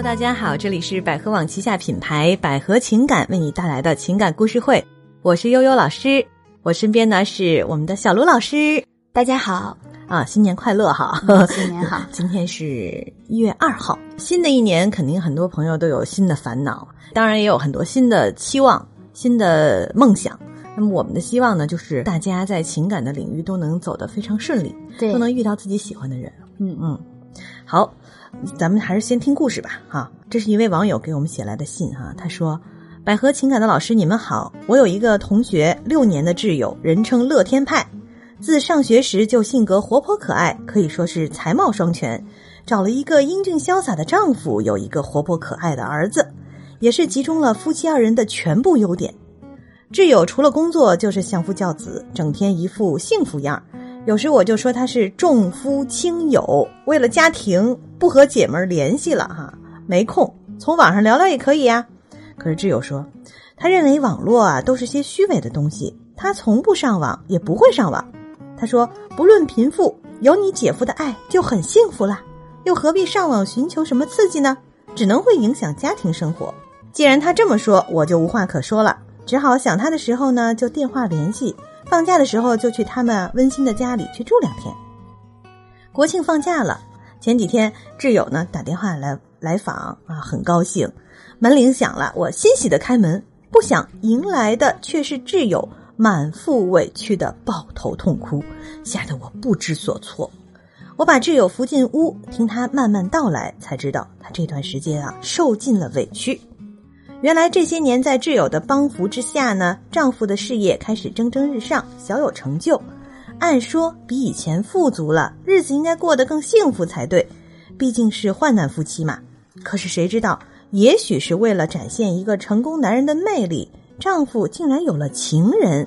Hello，大家好，这里是百合网旗下品牌百合情感为你带来的情感故事会，我是悠悠老师，我身边呢是我们的小卢老师，大家好啊，新年快乐哈！新年好，今天是一月二号，新的一年肯定很多朋友都有新的烦恼，当然也有很多新的期望、新的梦想。那么我们的希望呢，就是大家在情感的领域都能走得非常顺利，对都能遇到自己喜欢的人。嗯嗯，好，咱们还是先听故事吧。哈，这是一位网友给我们写来的信哈，他说：“百合情感的老师，你们好，我有一个同学，六年的挚友，人称乐天派，自上学时就性格活泼可爱，可以说是才貌双全，找了一个英俊潇洒的丈夫，有一个活泼可爱的儿子，也是集中了夫妻二人的全部优点。挚友除了工作就是相夫教子，整天一副幸福样儿。有时我就说他是重夫轻友，为了家庭不和姐们儿联系了哈，没空，从网上聊聊也可以呀。可是挚友说，他认为网络啊都是些虚伪的东西，他从不上网，也不会上网。他说，不论贫富，有你姐夫的爱就很幸福了，又何必上网寻求什么刺激呢？只能会影响家庭生活。既然他这么说，我就无话可说了，只好想他的时候呢就电话联系。放假的时候就去他们温馨的家里去住两天。国庆放假了，前几天挚友呢打电话来来访啊，很高兴。门铃响了，我欣喜的开门，不想迎来的却是挚友满腹委屈的抱头痛哭，吓得我不知所措。我把挚友扶进屋，听他慢慢道来，才知道他这段时间啊受尽了委屈。原来这些年在挚友的帮扶之下呢，丈夫的事业开始蒸蒸日上，小有成就。按说比以前富足了，日子应该过得更幸福才对，毕竟是患难夫妻嘛。可是谁知道，也许是为了展现一个成功男人的魅力，丈夫竟然有了情人。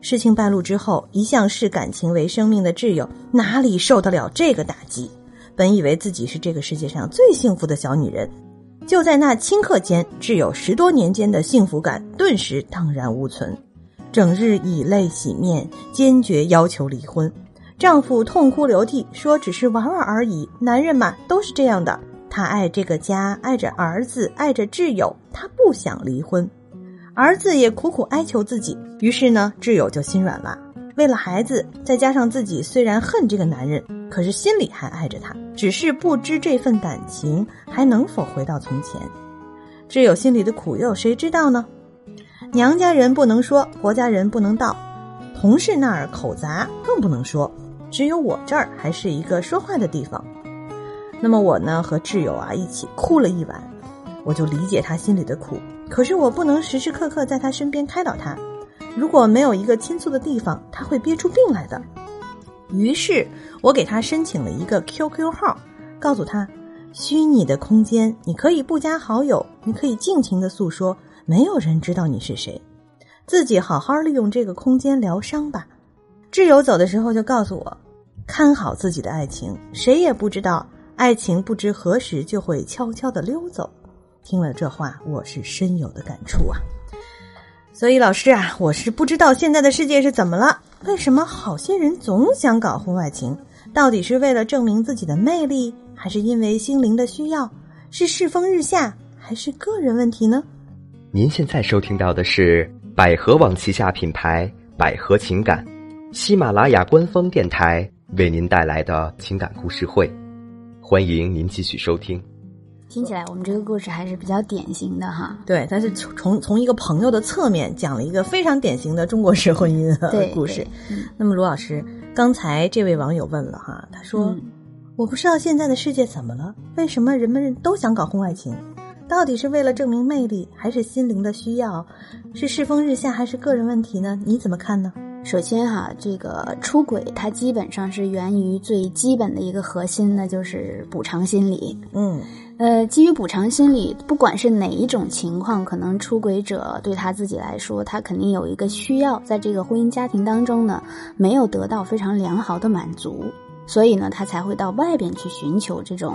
事情败露之后，一向视感情为生命的挚友哪里受得了这个打击？本以为自己是这个世界上最幸福的小女人。就在那顷刻间，挚友十多年间的幸福感顿时荡然无存，整日以泪洗面，坚决要求离婚。丈夫痛哭流涕说：“只是玩玩而已，男人嘛都是这样的。他爱这个家，爱着儿子，爱着挚友，他不想离婚。儿子也苦苦哀求自己，于是呢，挚友就心软了。为了孩子，再加上自己虽然恨这个男人，可是心里还爱着他，只是不知这份感情还能否回到从前。挚友心里的苦又谁知道呢？娘家人不能说，婆家人不能道，同事那儿口杂更不能说，只有我这儿还是一个说话的地方。那么我呢，和挚友啊一起哭了一晚，我就理解他心里的苦。可是我不能时时刻刻在他身边开导他，如果没有一个倾诉的地方，他会憋出病来的。于是我给他申请了一个 QQ 号，告诉他，虚拟的空间你可以不加好友，你可以尽情的诉说，没有人知道你是谁，自己好好利用这个空间疗伤吧。挚友走的时候就告诉我，看好自己的爱情，谁也不知道爱情不知何时就会悄悄的溜走。听了这话，我是深有的感触啊。所以老师啊，我是不知道现在的世界是怎么了，为什么好些人总想搞婚外情？到底是为了证明自己的魅力，还是因为心灵的需要？是世风日下，还是个人问题呢？您现在收听到的是百合网旗下品牌百合情感，喜马拉雅官方电台为您带来的情感故事会，欢迎您继续收听。听起来我们这个故事还是比较典型的哈。对，但是从从从一个朋友的侧面讲了一个非常典型的中国式婚姻的 故事。嗯、那么卢老师，刚才这位网友问了哈，他说：“嗯、我不知道现在的世界怎么了，为什么人们都想搞婚外情？到底是为了证明魅力，还是心灵的需要？是世风日下，还是个人问题呢？你怎么看呢？”首先哈，这个出轨它基本上是源于最基本的一个核心呢，就是补偿心理。嗯。呃，基于补偿心理，不管是哪一种情况，可能出轨者对他自己来说，他肯定有一个需要，在这个婚姻家庭当中呢，没有得到非常良好的满足，所以呢，他才会到外边去寻求这种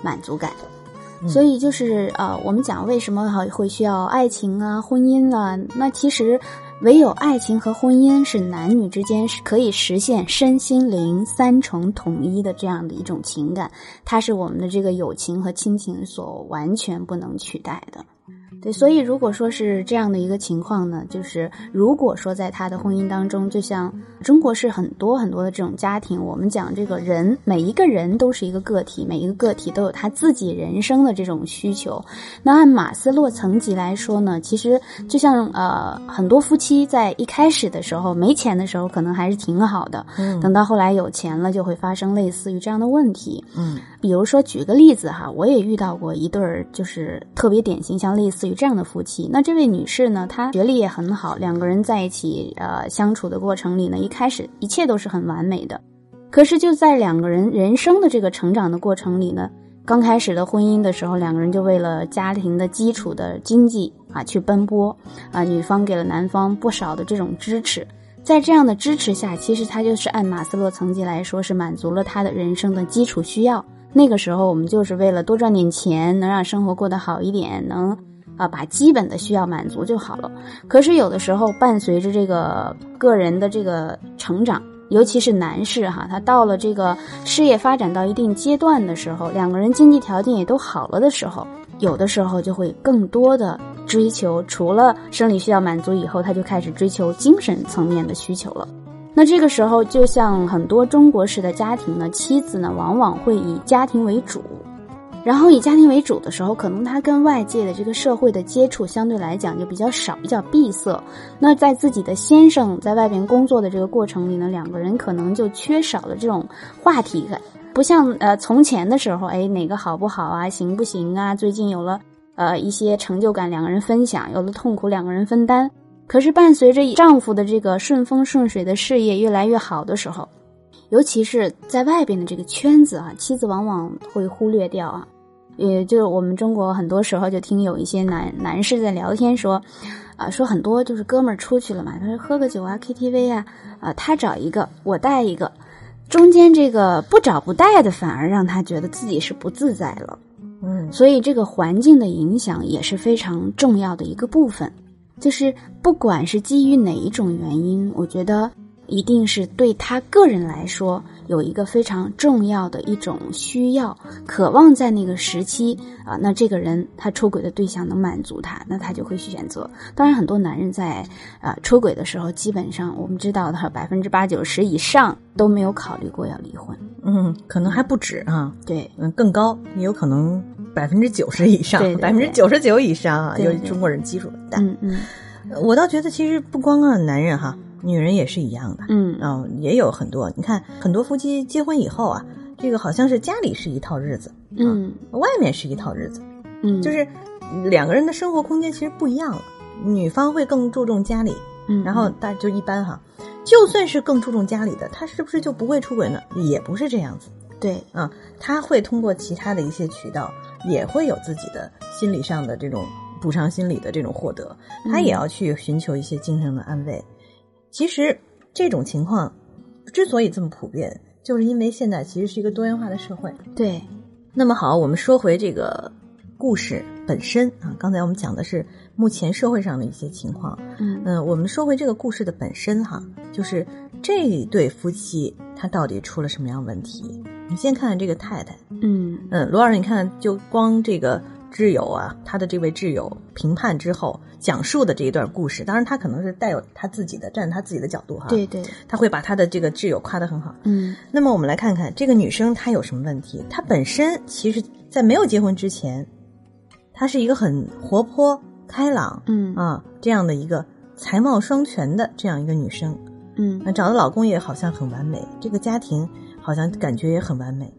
满足感。嗯所以就是呃，我们讲为什么哈会需要爱情啊、婚姻啊，那其实唯有爱情和婚姻是男女之间是可以实现身心灵三重统一的这样的一种情感，它是我们的这个友情和亲情所完全不能取代的。对，所以如果说是这样的一个情况呢，就是如果说在他的婚姻当中，就像中国是很多很多的这种家庭，我们讲这个人每一个人都是一个个体，每一个个体都有他自己人生的这种需求。那按马斯洛层级来说呢，其实就像呃很多夫妻在一开始的时候没钱的时候可能还是挺好的，嗯等到后来有钱了，就会发生类似于这样的问题。嗯比如说，举个例子哈，我也遇到过一对儿，就是特别典型，像类似属于这样的夫妻。那这位女士呢，她学历也很好，两个人在一起呃相处的过程里呢，一开始一切都是很完美的。可是就在两个人人生的这个成长的过程里呢，刚开始的婚姻的时候，两个人就为了家庭的基础的经济啊去奔波啊，女方给了男方不少的这种支持。在这样的支持下，其实他就是按马斯洛层级来说，是满足了他的人生的基础需要。那个时候，我们就是为了多赚点钱，能让生活过得好一点，能啊把基本的需要满足就好了。可是有的时候，伴随着这个个人的这个成长，尤其是男士哈，他到了这个事业发展到一定阶段的时候，两个人经济条件也都好了的时候，有的时候就会更多的追求，除了生理需要满足以后，他就开始追求精神层面的需求了。那这个时候，就像很多中国式的家庭呢，妻子呢往往会以家庭为主，然后以家庭为主的时候，可能他跟外界的这个社会的接触相对来讲就比较少，比较闭塞。那在自己的先生在外边工作的这个过程里呢，两个人可能就缺少了这种话题感，不像呃从前的时候，哎哪个好不好啊，行不行啊？最近有了呃一些成就感，两个人分享；有了痛苦，两个人分担。可是伴随着丈夫的这个顺风顺水的事业越来越好的时候，尤其是在外边的这个圈子啊，妻子往往会忽略掉啊。也就是我们中国很多时候就听有一些男男士在聊天说，啊，说很多就是哥们儿出去了嘛，他说喝个酒啊，KTV 啊，啊，他找一个，我带一个，中间这个不找不带的，反而让他觉得自己是不自在了。嗯所以这个环境的影响也是非常重要的一个部分，就是不管是基于哪一种原因，我觉得一定是对他个人来说有一个非常重要的一种需要，渴望在那个时期啊，那这个人他出轨的对象能满足他，那他就会去选择。当然，很多男人在啊出轨的时候，基本上我们知道的百分之八九十以上都没有考虑过要离婚。嗯，可能还不止啊，对，嗯，更高，也有可能百分之九十以上对，百分之九十九以上啊，对对由于中国人基础的大。嗯嗯我倒觉得其实不光啊男人哈，女人也是一样的。嗯啊、也有很多。你看，很多夫妻结婚以后啊，这个好像是家里是一套日子，嗯外面是一套日子，嗯，就是两个人的生活空间其实不一样了。女方会更注重家里，嗯，然后大就一般哈，就算是更注重家里的，他是不是就不会出轨呢？也不是这样子对，啊，他会通过其他的一些渠道，也会有自己的心理上的这种补偿心理的这种获得，他也要去寻求一些精神的安慰。其实这种情况之所以这么普遍，就是因为现在其实是一个多元化的社会。对，那么好，我们说回这个故事本身啊，刚才我们讲的是目前社会上的一些情况。嗯嗯，我们说回这个故事的本身哈，就是这一对夫妻他到底出了什么样问题？你先看看这个太太，嗯嗯，罗老师，你看，就光这个挚友啊，他的这位挚友评判之后讲述的这一段故事，当然他可能是带有他自己的站他自己的角度哈，对，对，他会把他的这个挚友夸得很好。嗯那么我们来看看这个女生她有什么问题？她本身其实，在没有结婚之前，她是一个很活泼开朗嗯啊这样的一个才貌双全的这样一个女生。嗯，那找的老公也好像很完美，这个家庭好像感觉也很完美。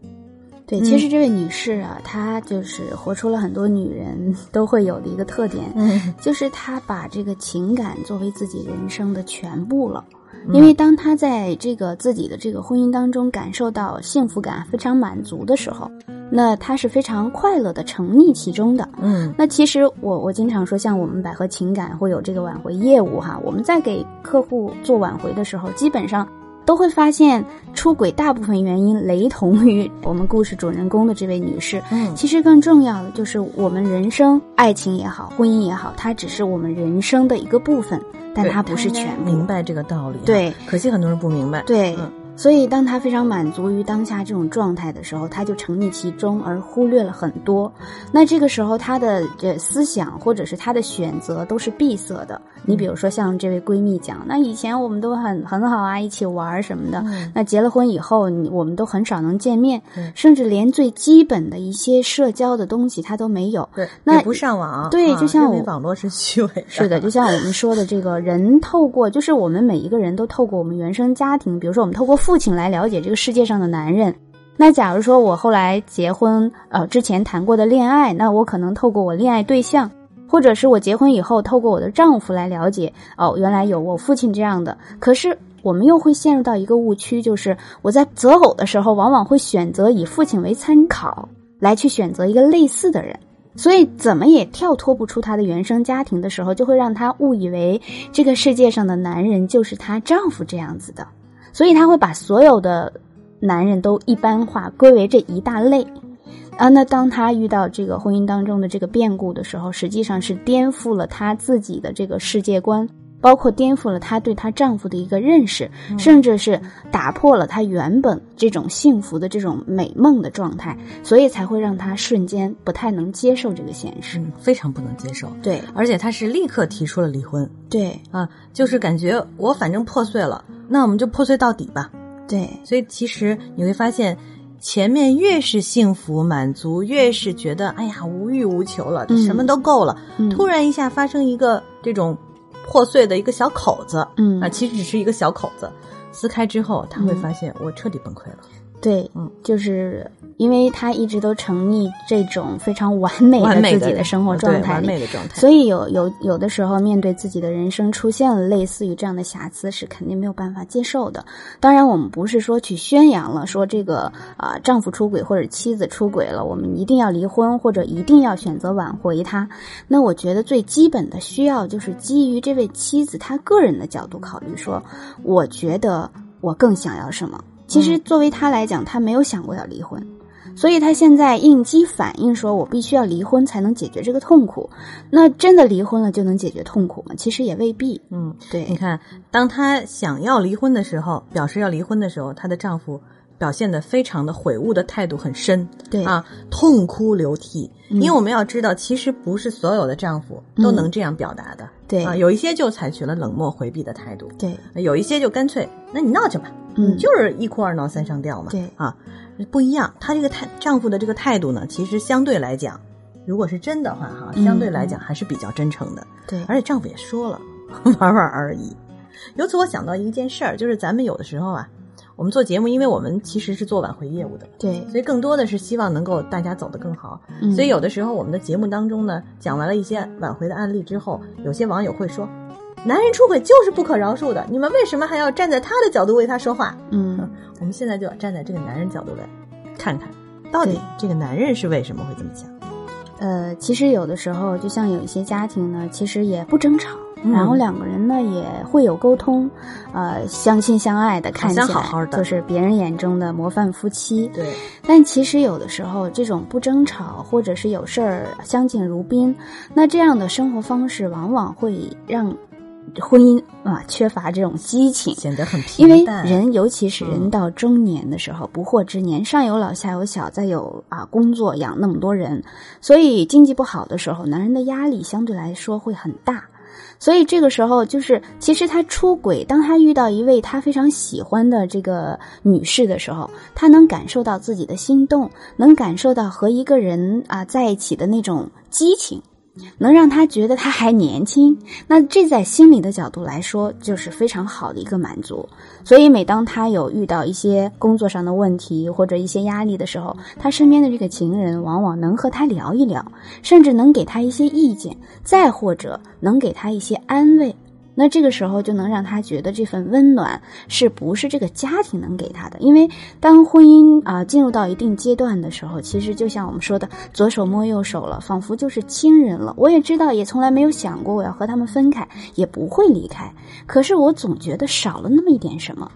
对，嗯其实这位女士啊，她就是活出了很多女人都会有的一个特点，嗯就是她把这个情感作为自己人生的全部了。嗯因为当她在这个自己的这个婚姻当中感受到幸福感非常满足的时候，那她是非常快乐的沉溺其中的。嗯那其实我我经常说，像我们百合情感会有这个挽回业务哈，我们在给客户做挽回的时候，基本上都会发现，出轨大部分原因雷同于我们故事主人公的这位女士。嗯其实更重要的就是我们人生，爱情也好，婚姻也好，它只是我们人生的一个部分，但它不是全部。明白这个道理啊。对可惜很多人不明白。对，嗯所以当他非常满足于当下这种状态的时候，他就沉溺其中而忽略了很多。那这个时候，他的这思想或者是他的选择都是闭塞的。你比如说，像这位闺蜜讲，那以前我们都很很好啊，一起玩什么的。嗯那结了婚以后，你我们都很少能见面对，甚至连最基本的一些社交的东西他都没有。对，那也不上网。对啊就像我网络是虚伪的。是的，就像我们说的，这个人透过，就是我们每一个人都透过我们原生家庭，比如说我们透过父父亲来了解这个世界上的男人。那假如说我后来结婚，呃，之前谈过的恋爱，那我可能透过我恋爱对象，或者是我结婚以后透过我的丈夫来了解，哦，原来有我父亲这样的。可是我们又会陷入到一个误区，就是我在择偶的时候，往往会选择以父亲为参考，来去选择一个类似的人。所以怎么也跳脱不出她的原生家庭的时候，就会让她误以为这个世界上的男人就是她丈夫这样子的，所以他会把所有的男人都一般化，归为这一大类。啊，那当他遇到这个婚姻当中的这个变故的时候，实际上是颠覆了他自己的这个世界观，包括颠覆了她对她丈夫的一个认识，甚至是打破了她原本这种幸福的这种美梦的状态，所以才会让她瞬间不太能接受这个现实。嗯，非常不能接受。对而且她是立刻提出了离婚对啊，就是感觉我反正破碎了，那我们就破碎到底吧。对所以其实你会发现，前面越是幸福满足，越是觉得哎呀无欲无求了，嗯什么都够了。嗯突然一下发生一个这种破碎的一个小口子，嗯啊，其实只是一个小口子，撕开之后，他会发现我彻底崩溃了。对，嗯，就是因为他一直都沉溺这种非常完美的自己的生活状态里，美的状态。所以有有有的时候面对自己的人生出现了类似于这样的瑕疵，是肯定没有办法接受的。当然，我们不是说去宣扬了说这个啊、丈夫出轨或者妻子出轨了，我们一定要离婚或者一定要选择挽回他。那我觉得最基本的需要就是基于这位妻子她个人的角度考虑说，我觉得我更想要什么。其实作为她来讲，她没有想过要离婚。所以她现在应激反应说：“我必须要离婚才能解决这个痛苦。”那真的离婚了就能解决痛苦吗？其实也未必。嗯，对你，看，当她想要离婚的时候，表示要离婚的时候，她的丈夫表现的非常的悔悟的态度很深，对。啊，痛哭流涕。嗯。因为我们要知道，其实不是所有的丈夫都能这样表达的，对。啊，有一些就采取了冷漠回避的态度，对，有一些就干脆，那你闹去吧，嗯。你就是一哭二闹三上吊嘛，对。啊，不一样。她这个态丈夫的这个态度呢，其实相对来讲，如果是真的话哈，嗯相对来讲还是比较真诚的。对，而且丈夫也说了，玩玩而已。由此我想到一件事儿，就是咱们有的时候啊，我们做节目，因为我们其实是做挽回业务的，对，所以更多的是希望能够大家走得更好。嗯所以有的时候我们的节目当中呢，讲完了一些挽回的案例之后，有些网友会说，男人出轨就是不可饶恕的，你们为什么还要站在他的角度为他说话？嗯，我们现在就要站在这个男人角度来看看，到底这个男人是为什么会这么想？呃，其实有的时候，就像有一些家庭呢，其实也不争吵。嗯然后两个人呢也会有沟通，呃，相亲相爱的，看起来好好的就是别人眼中的模范夫妻。对，但其实有的时候，这种不争吵，或者是有事儿相敬如宾，那这样的生活方式往往会让婚姻啊缺乏这种激情。显得很因为平淡。人，尤其是人嗯到中年的时候，不惑之年，上有老下有小，再有啊工作养那么多人，所以经济不好的时候，男人的压力相对来说会很大。所以这个时候，就是其实他出轨，当他遇到一位他非常喜欢的这个女士的时候，他能感受到自己的心动，能感受到和一个人啊在一起的那种激情。能让他觉得他还年轻，那这在心理的角度来说，就是非常好的一个满足。所以，每当他有遇到一些工作上的问题或者一些压力的时候，他身边的这个情人往往能和他聊一聊，甚至能给他一些意见，再或者能给他一些安慰。那这个时候就能让他觉得这份温暖是不是这个家庭能给他的？因为当婚姻啊、进入到一定阶段的时候，其实就像我们说的，左手摸右手了，仿佛就是亲人了。我也知道，也从来没有想过我要和他们分开，也不会离开。可是我总觉得少了那么一点什么。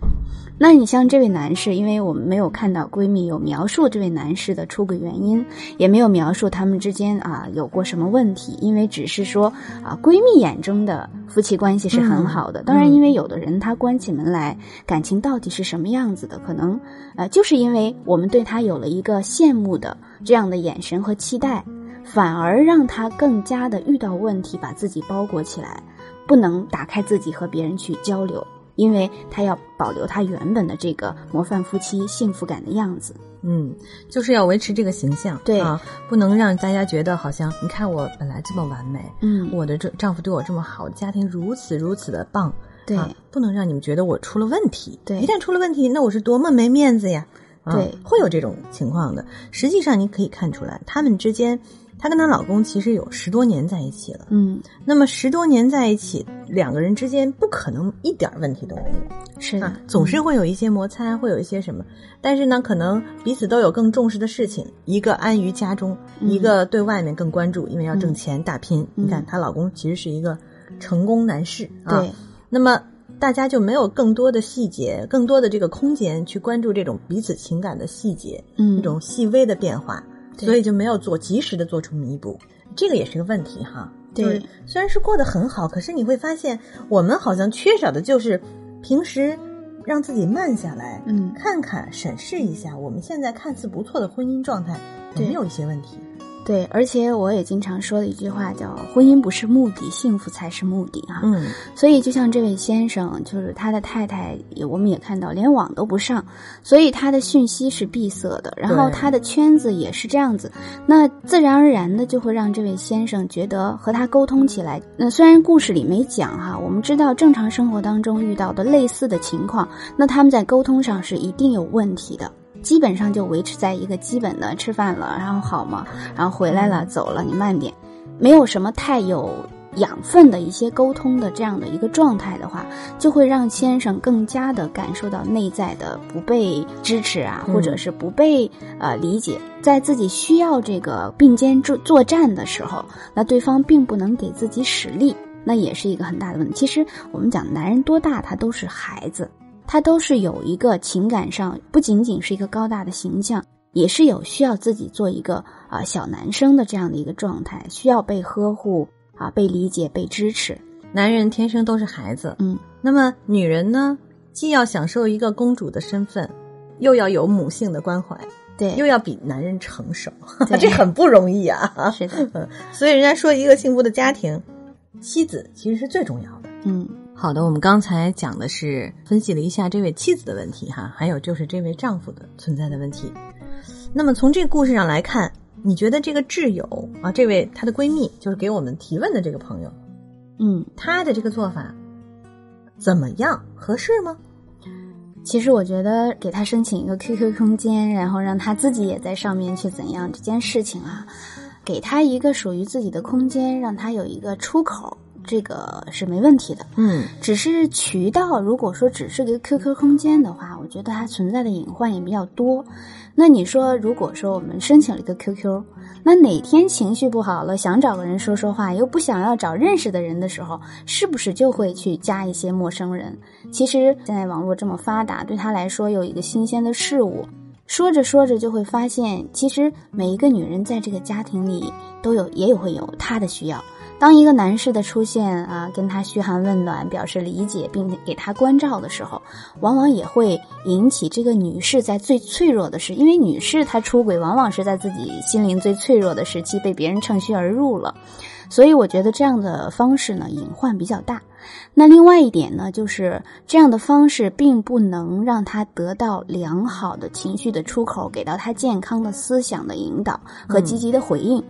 那你像这位男士，因为我们没有看到闺蜜有描述这位男士的出轨原因，也没有描述他们之间啊有过什么问题，因为只是说啊闺蜜眼中的夫妻关系是很好的。当然，因为有的人他关起门来，感情到底是什么样子的，可能呃就是因为我们对他有了一个羡慕的这样的眼神和期待，反而让他更加的遇到问题，把自己包裹起来，不能打开自己和别人去交流。因为他要保留他原本的这个模范夫妻幸福感的样子，嗯，就是要维持这个形象，对。啊，不能让大家觉得好像你看我本来这么完美，嗯。我的这丈夫对我这么好，家庭如此如此的棒，对。啊不能让你们觉得我出了问题，对。一旦出了问题，那我是多么没面子呀，啊对。会有这种情况的。实际上你可以看出来，他们之间，她跟她老公其实有十多年在一起了，嗯，那么十多年在一起，两个人之间不可能一点问题都没有。是的，啊，总是会有一些摩擦，会有一些什么，但是呢，可能彼此都有更重视的事情，一个安于家中，嗯一个对外面更关注，因为要挣钱打拼。嗯你看，她老公其实是一个成功男士啊，对，那么大家就没有更多的细节，更多的这个空间去关注这种彼此情感的细节，嗯这种细微的变化，对所以就没有做及时的做出弥补，这个也是个问题哈。对。虽然是过得很好，可是你会发现，我们好像缺少的就是平时让自己慢下来，嗯。看看审视一下我们现在看似不错的婚姻状态有没有一些问题。对，而且我也经常说的一句话叫“婚姻不是目的，幸福才是目的”哈。嗯，所以就像这位先生，就是他的太太，也我们也看到连网都不上，所以他的讯息是闭塞的，然后他的圈子也是这样子，那自然而然的就会让这位先生觉得和他沟通起来，那虽然故事里没讲哈，我们知道正常生活当中遇到的类似的情况，那他们在沟通上是一定有问题的。基本上就维持在一个基本的吃饭了，然后好吗？然后回来了，走了，你慢点，没有什么太有养分的一些沟通的这样的一个状态的话，就会让先生更加的感受到内在的不被支持啊，嗯或者是不被呃理解，在自己需要这个并肩作作战的时候，那对方并不能给自己使力，那也是一个很大的问题。其实我们讲男人多大，他都是孩子。他都是有一个情感上不仅仅是一个高大的形象，也是有需要自己做一个啊、小男生的这样的一个状态，需要被呵护啊、被理解、被支持。男人天生都是孩子，嗯，那么女人呢，既要享受一个公主的身份，又要有母性的关怀，对，又要比男人成熟，这很不容易啊。是的，嗯，所以人家说一个幸福的家庭，妻子其实是最重要的。嗯好的，我们刚才讲的是分析了一下这位妻子的问题哈，还有就是这位丈夫的存在的问题。那么从这个故事上来看，你觉得这个挚友啊，这位她的闺蜜，就是给我们提问的这个朋友，嗯，她的这个做法怎么样？合适吗？其实我觉得给他申请一个 QQ 空间，然后让他自己也在上面去怎样这件事情啊，给他一个属于自己的空间，让他有一个出口，这个是没问题的。嗯只是渠道，如果说只是个 QQ 空间的话，我觉得它存在的隐患也比较多。那你说，如果说我们申请了一个 QQ，那哪天情绪不好了，想找个人说说话，又不想要找认识的人的时候，是不是就会去加一些陌生人？其实现在网络这么发达，对他来说有一个新鲜的事物，说着说着就会发现，其实每一个女人在这个家庭里都有，也有会有她的需要。当一个男士的出现啊，跟他嘘寒问暖，表示理解，并给他关照的时候，往往也会引起这个女士在最脆弱的时，因为女士她出轨，往往是在自己心灵最脆弱的时期被别人趁虚而入了，所以我觉得这样的方式呢，隐患比较大。那另外一点呢，就是这样的方式并不能让他得到良好的情绪的出口，给到他健康的思想的引导和积极的回应。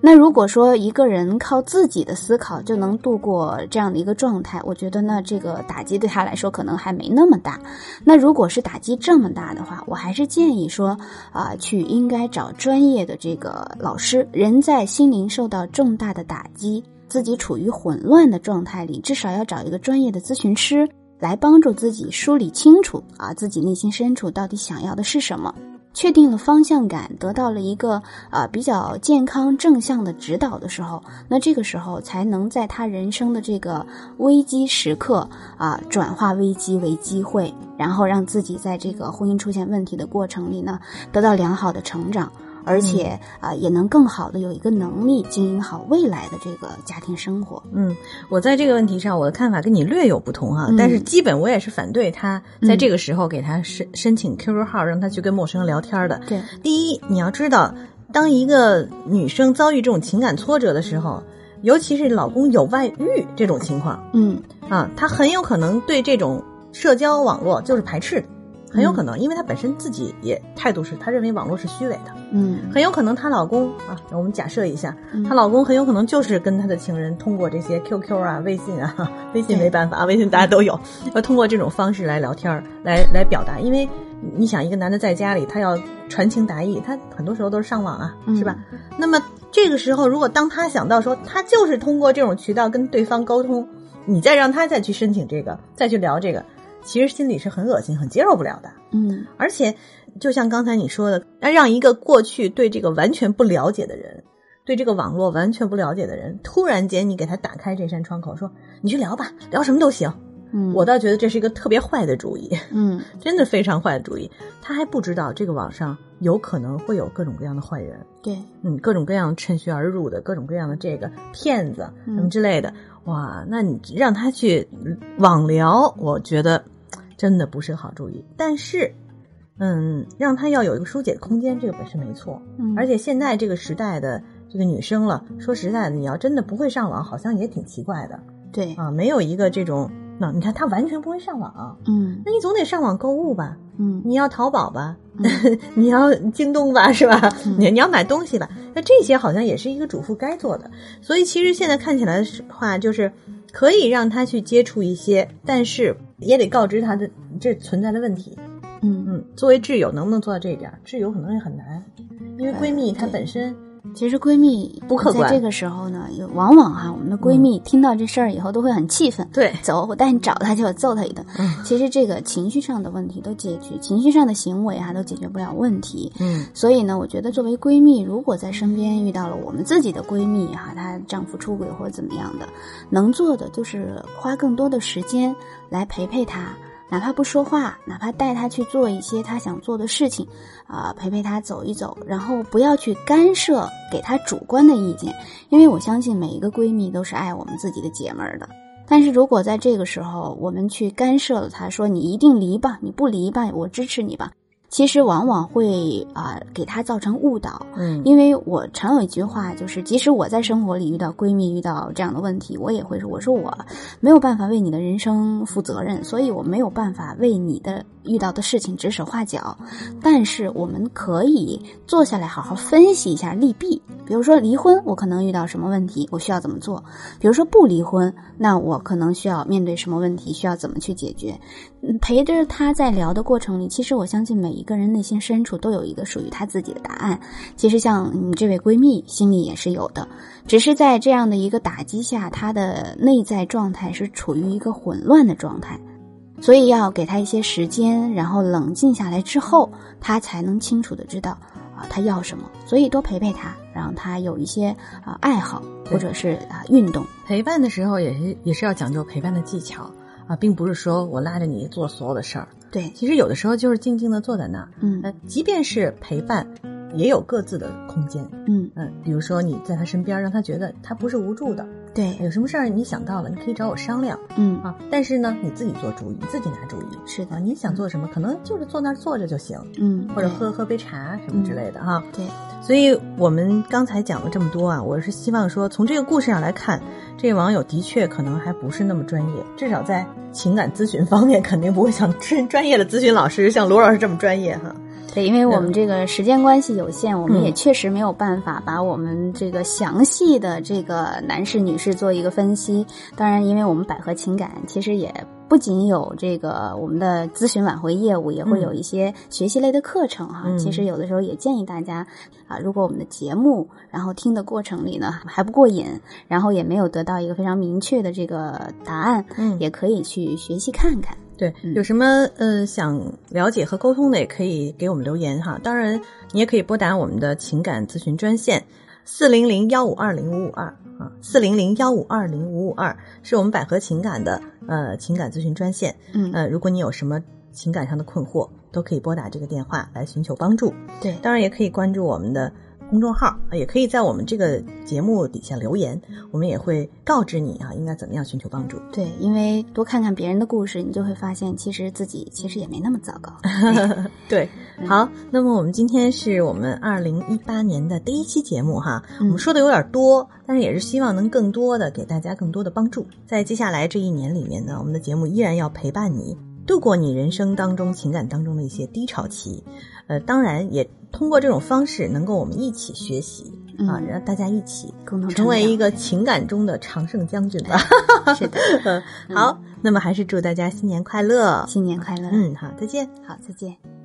那如果说一个人靠自己的思考就能度过这样的一个状态，我觉得呢，这个打击对他来说可能还没那么大。那如果是打击这么大的话，我还是建议说啊、去应该找专业的这个老师。人在心灵受到重大的打击，自己处于混乱的状态里，至少要找一个专业的咨询师来帮助自己梳理清楚啊，自己内心深处到底想要的是什么。确定了方向感，得到了一个啊比较健康正向的指导的时候，那这个时候才能在他人生的这个危机时刻啊转化危机为机会，然后让自己在这个婚姻出现问题的过程里呢得到良好的成长。而且啊，也能更好的有一个能力经营好未来的这个家庭生活。嗯，我在这个问题上，我的看法跟你略有不同哈，但是基本我也是反对他在这个时候给他申申请 QQ 号，让他去跟陌生人聊天的。对，第一，你要知道，当一个女生遭遇这种情感挫折的时候，尤其是老公有外遇这种情况，嗯啊，她很有可能对这种社交网络就是排斥的。很有可能，因为她本身自己也态度是，她认为网络是虚伪的。嗯，很有可能她老公啊，我们假设一下，她老公很有可能就是跟她的情人通过这些 QQ 啊、微信啊，微信没办法啊，微信大家都有，要通过这种方式来聊天来来表达。因为你想，一个男的在家里，他要传情达意，他很多时候都是上网啊，是吧？那么这个时候，如果当他想到说，他就是通过这种渠道跟对方沟通，你再让他再去申请这个，再去聊这个。其实心里是很恶心、很接受不了的。嗯，而且就像刚才你说的，那让一个过去对这个完全不了解的人，对这个网络完全不了解的人，突然间你给他打开这扇窗口，说你去聊吧，聊什么都行。嗯，我倒觉得这是一个特别坏的主意。嗯，真的非常坏的主意。他还不知道这个网上有可能会有各种各样的坏人。对，嗯，各种各样趁虚而入的，各种各样的这个骗子什么之类的。哇，那你让他去网聊，我觉得。真的不是个好主意，但是，嗯，让他要有一个疏解的空间，这个本身没错。嗯，而且现在这个时代的这个女生了，说实在的，你要真的不会上网，好像也挺奇怪的。对啊，没有一个这种，那你看他完全不会上网，嗯，那你总得上网购物吧？嗯，你要淘宝吧？你要京东吧？是吧？你你要买东西吧？那这些好像也是一个主妇该做的。所以其实现在看起来的话，就是可以让他去接触一些，但是。也得告知他的这存在的问题，嗯嗯，作为挚友能不能做到这一点？挚友可能也很难，因为闺蜜她本身其实闺蜜不客观。在这个时候呢，有往往哈，我们的闺蜜听到这事儿以后都会很气愤，对，走，我带你找他，就要揍他一顿。嗯其实这个情绪上的问题都解决，情绪上的行为啊都解决不了问题。嗯，所以呢，我觉得作为闺蜜，如果在身边遇到了我们自己的闺蜜哈，她丈夫出轨或者怎么样的，能做的就是花更多的时间。来陪陪她，哪怕不说话，哪怕带她去做一些她想做的事情，啊，陪陪她走一走，然后不要去干涉，给她主观的意见，因为我相信每一个闺蜜都是爱我们自己的姐们儿的。但是如果在这个时候我们去干涉了她，说你一定离吧，你不离吧，我支持你吧。其实往往会啊给她造成误导，嗯，因为我常有一句话，就是即使我在生活里遇到闺蜜遇到这样的问题，我也会说，我说我没有办法为你的人生负责任，所以我没有办法为你的遇到的事情指手画脚，但是我们可以坐下来好好分析一下利弊。比如说离婚，我可能遇到什么问题，我需要怎么做？比如说不离婚，那我可能需要面对什么问题，需要怎么去解决？陪着他在聊的过程里，其实我相信每一个人内心深处都有一个属于他自己的答案。其实像你这位闺蜜心里也是有的，只是在这样的一个打击下，她的内在状态是处于一个混乱的状态，所以要给她一些时间，然后冷静下来之后，她才能清楚的知道啊她要什么。所以多陪陪她，让她有一些啊爱好或者是啊运动。陪伴的时候也是也是要讲究陪伴的技巧。啊，并不是说我拉着你做所有的事儿，对，其实有的时候就是静静的坐在那儿，嗯，呃，即便是陪伴，也有各自的空间，嗯。嗯，比如说你在他身边，让他觉得他不是无助的，对，有什么事儿你想到了，你可以找我商量，嗯。啊，但是呢，你自己做主意，你自己拿主意，是的，你想做什么，可能就是坐那儿坐着就行，嗯，或者喝喝杯茶什么之类的哈，对，所以我们刚才讲了这么多啊，我是希望说，从这个故事上来看，这个网友的确可能还不是那么专业，至少在。情感咨询方面肯定不会像专专业的咨询老师像罗老师这么专业哈。对，因为我们这个时间关系有限，我们也确实没有办法把我们这个详细的这个男士女士做一个分析。当然，因为我们百合情感其实也不仅有这个我们的咨询挽回业务，也会有一些学习类的课程哈。其实有的时候也建议大家啊，如果我们的节目然后听的过程里呢还不过瘾，然后也没有得到一个非常明确的这个答案，嗯，也可以去学习看看。对，嗯有什么呃想了解和沟通的，也可以给我们留言哈。当然，你也可以拨打我们的情感咨询专线四零零幺五二零五五二啊，四零零幺五二零五五二是我们百合情感的呃情感咨询专线。嗯，呃，如果你有什么情感上的困惑，都可以拨打这个电话来寻求帮助。对，当然，也可以关注我们的公众号，啊也可以在我们这个节目底下留言，我们也会告知你啊应该怎么样寻求帮助。对，因为多看看别人的故事，你就会发现，其实自己其实也没那么糟糕。对，嗯好，那么我们今天是我们二零一八年的第一期节目哈，嗯我们说的有点多，但是也是希望能更多的给大家更多的帮助。在接下来这一年里面呢，我们的节目依然要陪伴你度过你人生当中情感当中的一些低潮期，呃，当然也通过这种方式能够我们一起学习啊，嗯让大家一起共同成为一个情感中的常胜将军吧。长是的，好，那么还是祝大家新年快乐。新年快乐！嗯，好，再见。好，再见。